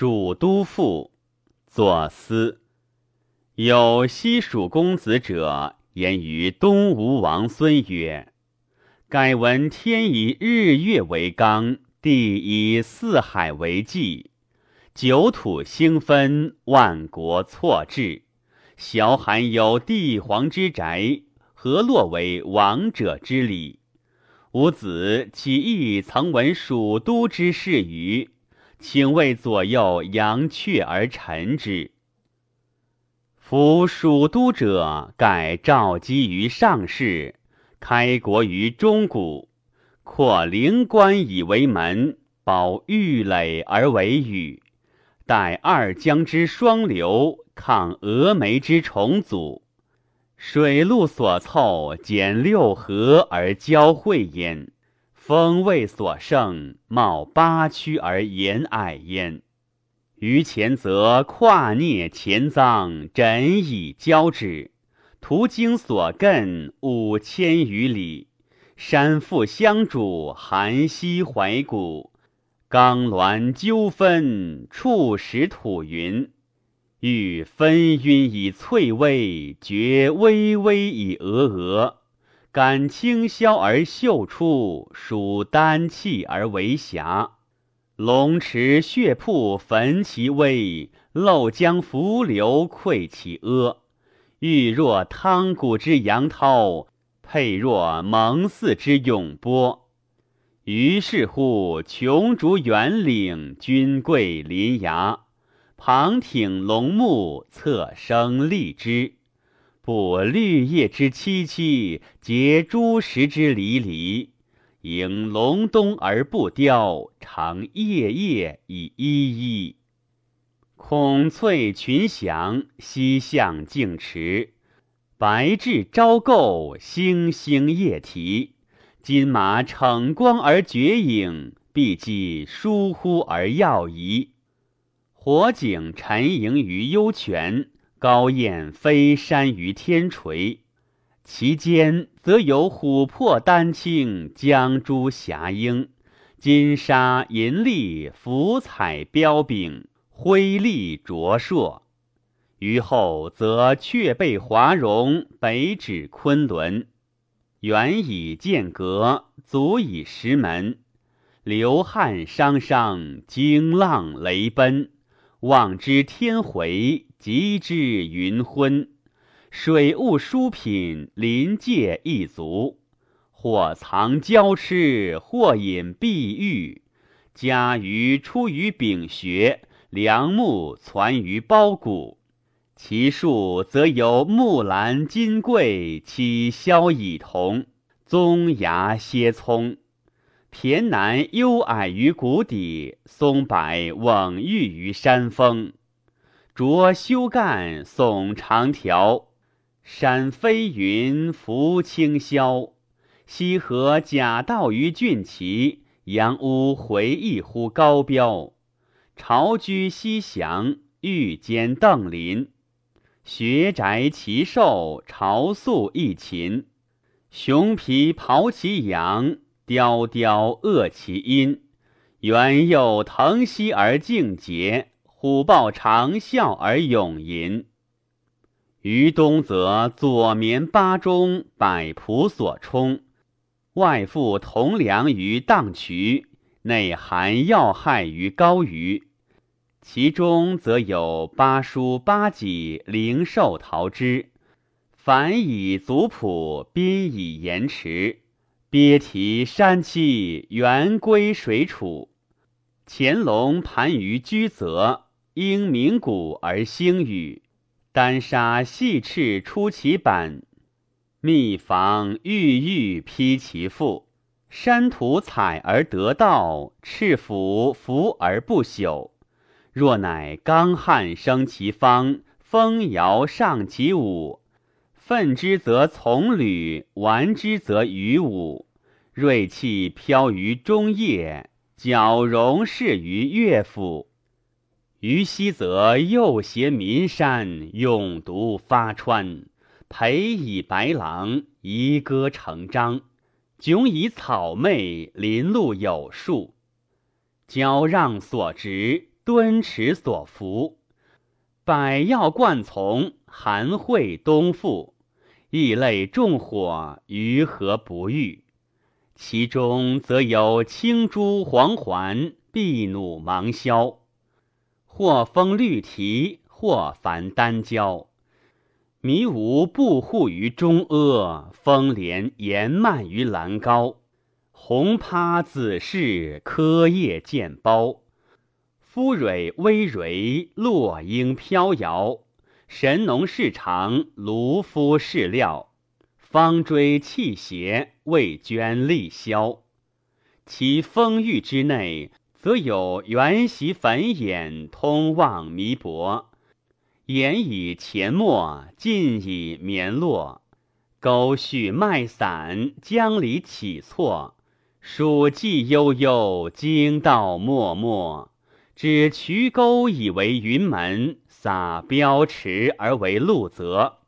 蜀都赋》作思。有西蜀公子者，言于东吴王孙曰：“改闻天以日月为纲，地以四海为纪，九土兴分，万国错置。小罕有帝皇之宅，何落为王者之礼？吾子岂亦曾闻蜀都之事于？请为左右扬阙而陈之。”夫蜀都者，盖肇基于上世，开国于中古，扩灵关以为门，保玉垒而为宇，待二江之双流，抗峨眉之重阻，水陆所凑，减六合而交汇焉；风味所盛，冒八曲而言蔼焉。于前则跨孽前臧，枕以交之；途经所亘五千余里，山腹相主，寒溪怀古，冈峦纠纷，触石吐云。欲分晕以翠微，觉微微以峨峨。感清霄而秀出，属丹气而为霞。龙池血瀑焚其威，漏江伏流溃其阿。玉若汤谷之扬涛，佩若蒙寺之涌波。于是乎，琼竹园岭，君贵临崖，旁挺龙木，侧生荔枝。布绿叶之萋萋，结朱石之离离。迎隆冬而不凋，长夜夜以依依。孔翠群翔，西向径驰。白雉朝构，星星夜啼。金马逞光而绝影，碧鸡疏忽而耀仪。火景沉盈于幽泉，高雁飞山于天垂。其间则有琥珀丹青，江珠霞英，金沙银粒，福彩标炳，辉丽灼烁。于后则却背华容，北指昆仑。远以剑阁，足以石门。流汉汤汤，惊浪雷奔。望之天回，极之云昏。水雾疏品，临界一足；或藏娇痴，或隐碧玉。家鱼出于丙穴，良木攒于包谷。其树则有木兰、金桂，七萧以同，棕芽歇葱。骈南幽矮于谷底，松柏蓊郁于山峰。着修干，耸长条。山飞云浮清霄，西河甲道于峻齐，杨屋回忆乎高标。巢居西翔，玉间邓林。学宅奇兽，巢宿一禽。熊皮庖其羊，雕雕恶其阴。猿幼腾息而静节，虎豹长啸而永吟。于东则左绵八中，百仆所充；外附同梁于荡渠，内含要害于高隅。其中则有八书八戟，灵兽陶之。凡以族谱，宾以言迟。鳖啼山栖，猿归水楚。潜龙盘于居泽，因鸣鼓而兴雨。丹砂细翅出其板，蜜房郁郁披其腹。山土采而得道，赤服服而不朽。若乃刚汉生其方，风摇上其舞。奋之则从履，顽之则于舞。锐气飘于中叶，矫容饰于乐府。于西则右挟岷山，勇独发川；陪以白狼，遗歌成章；迥以草昧，林路有树。交让所植，敦池所服。百药贯从，含会东复。异类众火，于何不遇？其中则有青珠黄环，碧弩芒硝，或封绿蹄，或繁丹胶。迷无布护于中阿，风帘延蔓于兰高。红趴紫饰，柯叶渐苞。肤蕊微蕤，落英飘摇。神农氏长，卢夫氏料，方锥气邪，未捐力消。其风域之内，则有原席繁衍，通望弥薄。言以前没，尽以绵落。沟续脉散，江里起错。蜀迹悠悠，经道脉脉。指渠沟以为云门。撒标池而为路泽，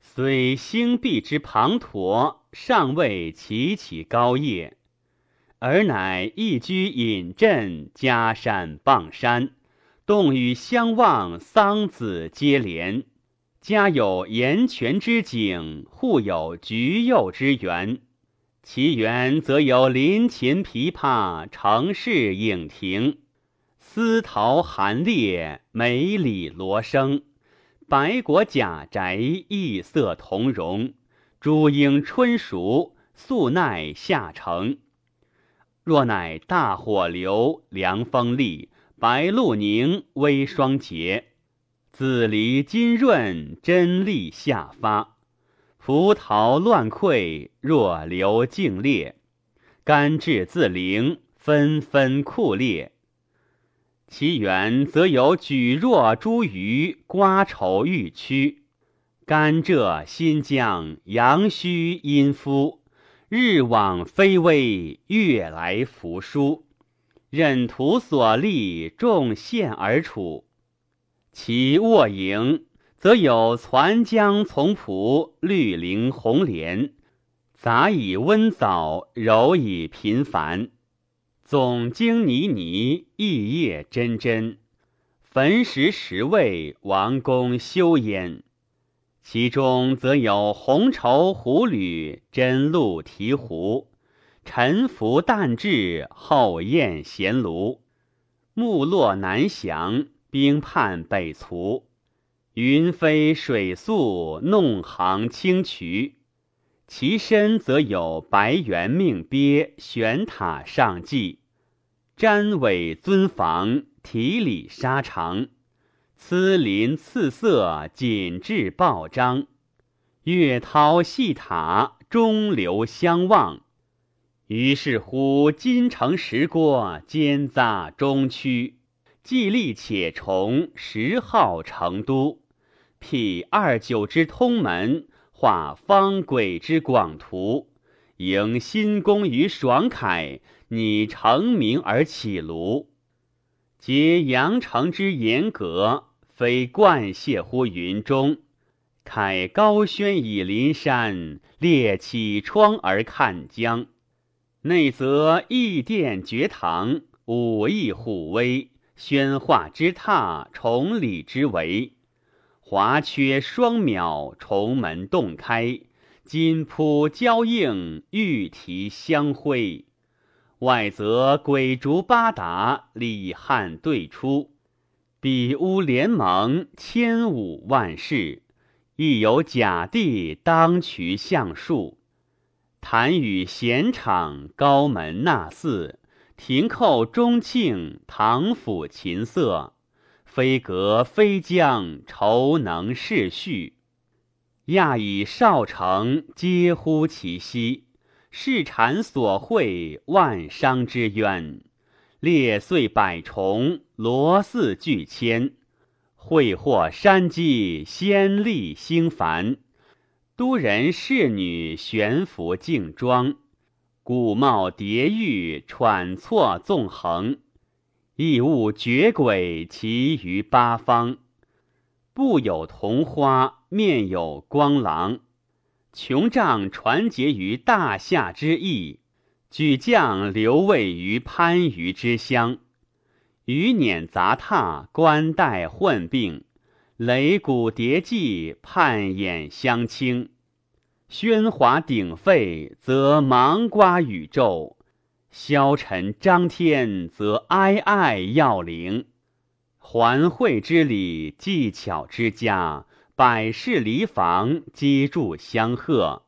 虽星壁之滂沱，尚未齐起高叶，而乃一居隐镇，家山傍山，洞宇相望，桑梓接连，家有岩泉之景，户有菊柚之园。其园则有林琴琵琶，城市影亭。丝桃含列，梅里罗生，白果甲宅，异色同容。朱樱春熟，素奈夏成。若乃大火流，凉风立，白露凝，微霜结。紫梨金润，真力下发。葡萄乱溃，若流静裂。甘至自灵，纷纷酷裂。其源则有举若茱萸，瓜稠欲曲，甘蔗新疆，阳虚阴夫，日往非微，月来扶疏。任图所立，众现而处。其卧营则有攒江丛蒲，绿林红莲，杂以温藻，柔以频繁。总经泥泥，异叶真真，焚石石位，王公修焉。其中则有红绸狐履，真鹿提壶，沉浮淡质，后宴闲炉。木落南翔，冰畔北卒。云飞水宿，弄行清渠。其身则有白猿命鳖，悬塔上迹。瞻尾尊房，提里沙长，疵林次色，锦致报章。月涛细塔，中流相望。于是乎，金城石郭，兼杂中区。既立且崇，十号成都。辟二九之通门，画方轨之广图。迎新功于爽凯。拟成名而起庐，结阳城之严格，非冠谢乎云中。凯高轩以临山，列绮窗而看江。内则异殿绝堂，武艺虎威，宣化之榻，崇礼之围。华阙双邈，重门洞开，金铺交映，玉题相辉。外则鬼烛八达，礼汉对出；比屋联盟，千五万世。亦有甲地当渠相树，坛宇闲场，高门纳寺，亭寇钟磬，唐府琴瑟，飞阁飞将，愁能逝序。亚以少城，皆乎其息。世禅所会，万商之渊；列岁百重，罗寺俱千。会获山积，仙力兴繁。都人侍女，悬浮竞装。古貌叠玉，喘错纵横。异物绝轨，其于八方。布有桐花，面有光廊。琼帐传结于大夏之意，举将留位于番禺之乡。余辇杂沓，冠带混并，擂鼓叠骑，盼眼相倾。喧哗鼎沸，则芒瓜宇宙；消沉张天，则哀哀要灵。环会之礼，技巧之家，百事离房，积筑相贺。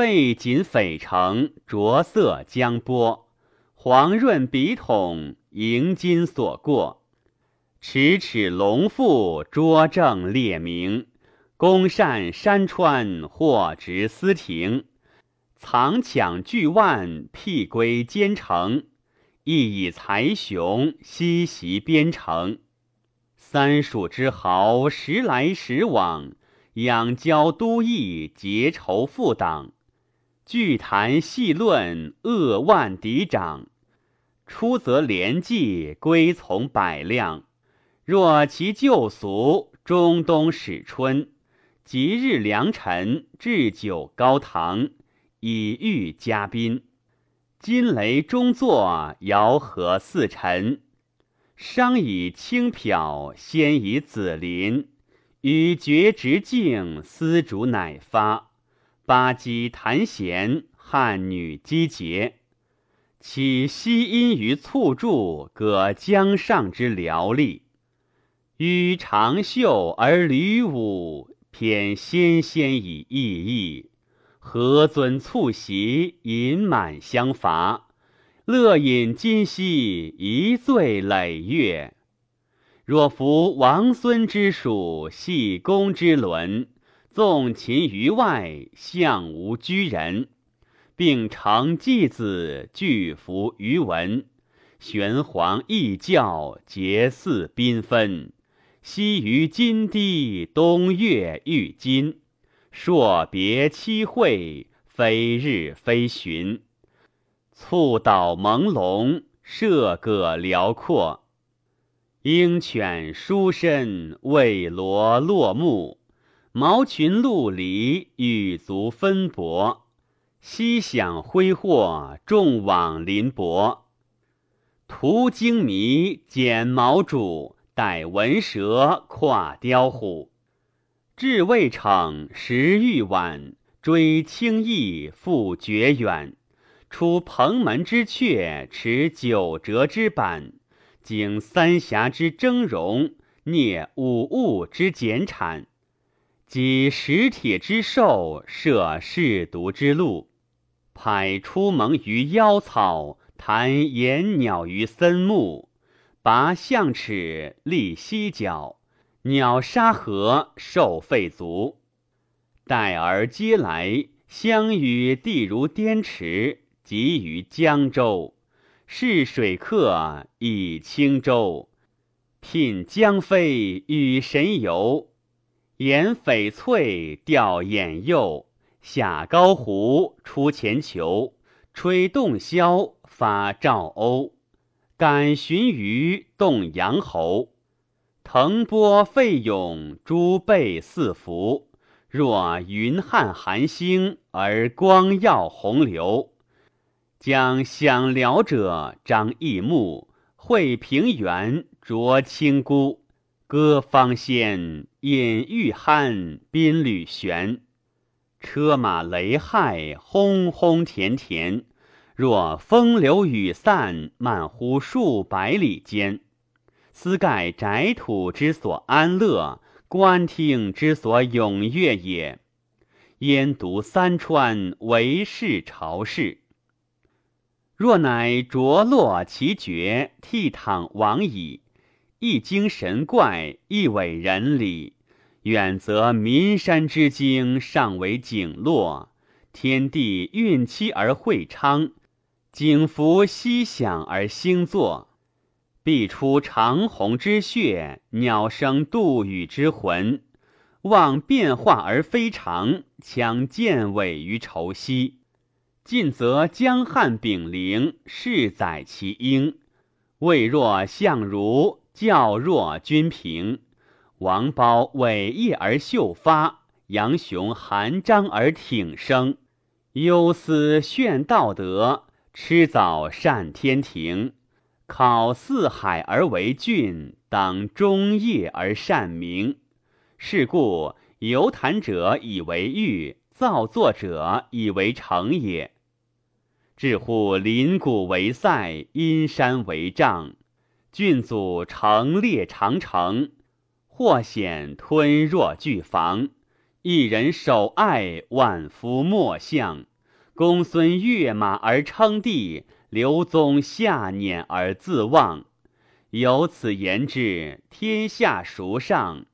背锦匪城，着色江波，黄润笔筒，迎金所过。尺尺龙腹，拙正列明。宫扇山川，或执司庭；藏抢巨万，辟归奸城。亦以才雄，西袭边城。三蜀之豪，时来时往，仰交都邑，结仇复党。聚谈细论，扼腕敌掌。出则连骑，归从百辆。若其旧俗，中冬始春。吉日良辰，置酒高堂，以御嘉宾。金雷中作，遥和四辰。商以轻漂，先以紫鳞。与绝直径，丝竹乃发。八机弹弦，汉女击节。起西音于簇柱，歌江上之辽丽。予长袖而履舞。偏纤纤以逸逸，何尊促席，饮满相伐。乐饮今夕，一醉累月。若夫王孙之属，系公之伦，纵秦于外，相无居人，并承继子，俱服于文。玄黄异教，节祀缤纷。西于金堤，东岳玉金。朔别期会，非日非旬。簇岛朦胧，涉葛辽阔。鹰犬书身，未罗落木。毛群鹿离，羽足分帛。西响挥霍，众往临薄。图精迷，剪毛主。逮文蛇跨雕虎，至未逞时欲晚，追轻易复绝远。出蓬门之阙，持九折之板，经三峡之峥嵘，蹑五物之简产，及石铁之兽，涉舐毒之路，排出蒙于妖草，弹岩鸟于森木。拔象齿，立犀角，鸟沙河，兽吠足。待而皆来，相与地如滇池，集于江州。试水客以轻舟，聘江飞与神游。沿翡翠，钓眼诱，下高湖，出前球，吹洞箫，发赵鸥。感寻鱼，动阳侯；腾波沸涌，诸贝四伏。若云汉寒星，而光耀洪流。将享辽者，张翼目；会平原，濯清孤；歌方仙，饮玉酣，宾旅悬。车马雷骇，轰轰田田。若风流雨散，漫乎数百里间。斯盖宅土之所安乐，观听之所踊跃也。焉独三川，为是朝事。若乃着落其绝，倜傥往矣。一经神怪，一伟人理。远则岷山之精，尚为景落；天地运期而会昌。景服息响而兴作，必出长虹之血，鸟生杜宇之魂。望变化而非常，强见尾于愁兮。近则江汉炳灵，世载其英。未若相如，教若君平。王褒伟业而秀发，杨雄含章而挺生。忧思炫道德。吃早善天庭，考四海而为郡，当忠业而善名。是故游谈者以为誉，造作者以为成也。至乎临谷为塞，阴山为障，郡祖成列长城，或险吞若巨房。一人守爱，万夫莫相。公孙跃马而称帝。刘宗下辇而自忘，由此言之，天下孰上？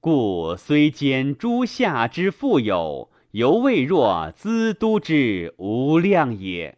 故虽兼诸夏之富有，犹未若资都之无量也。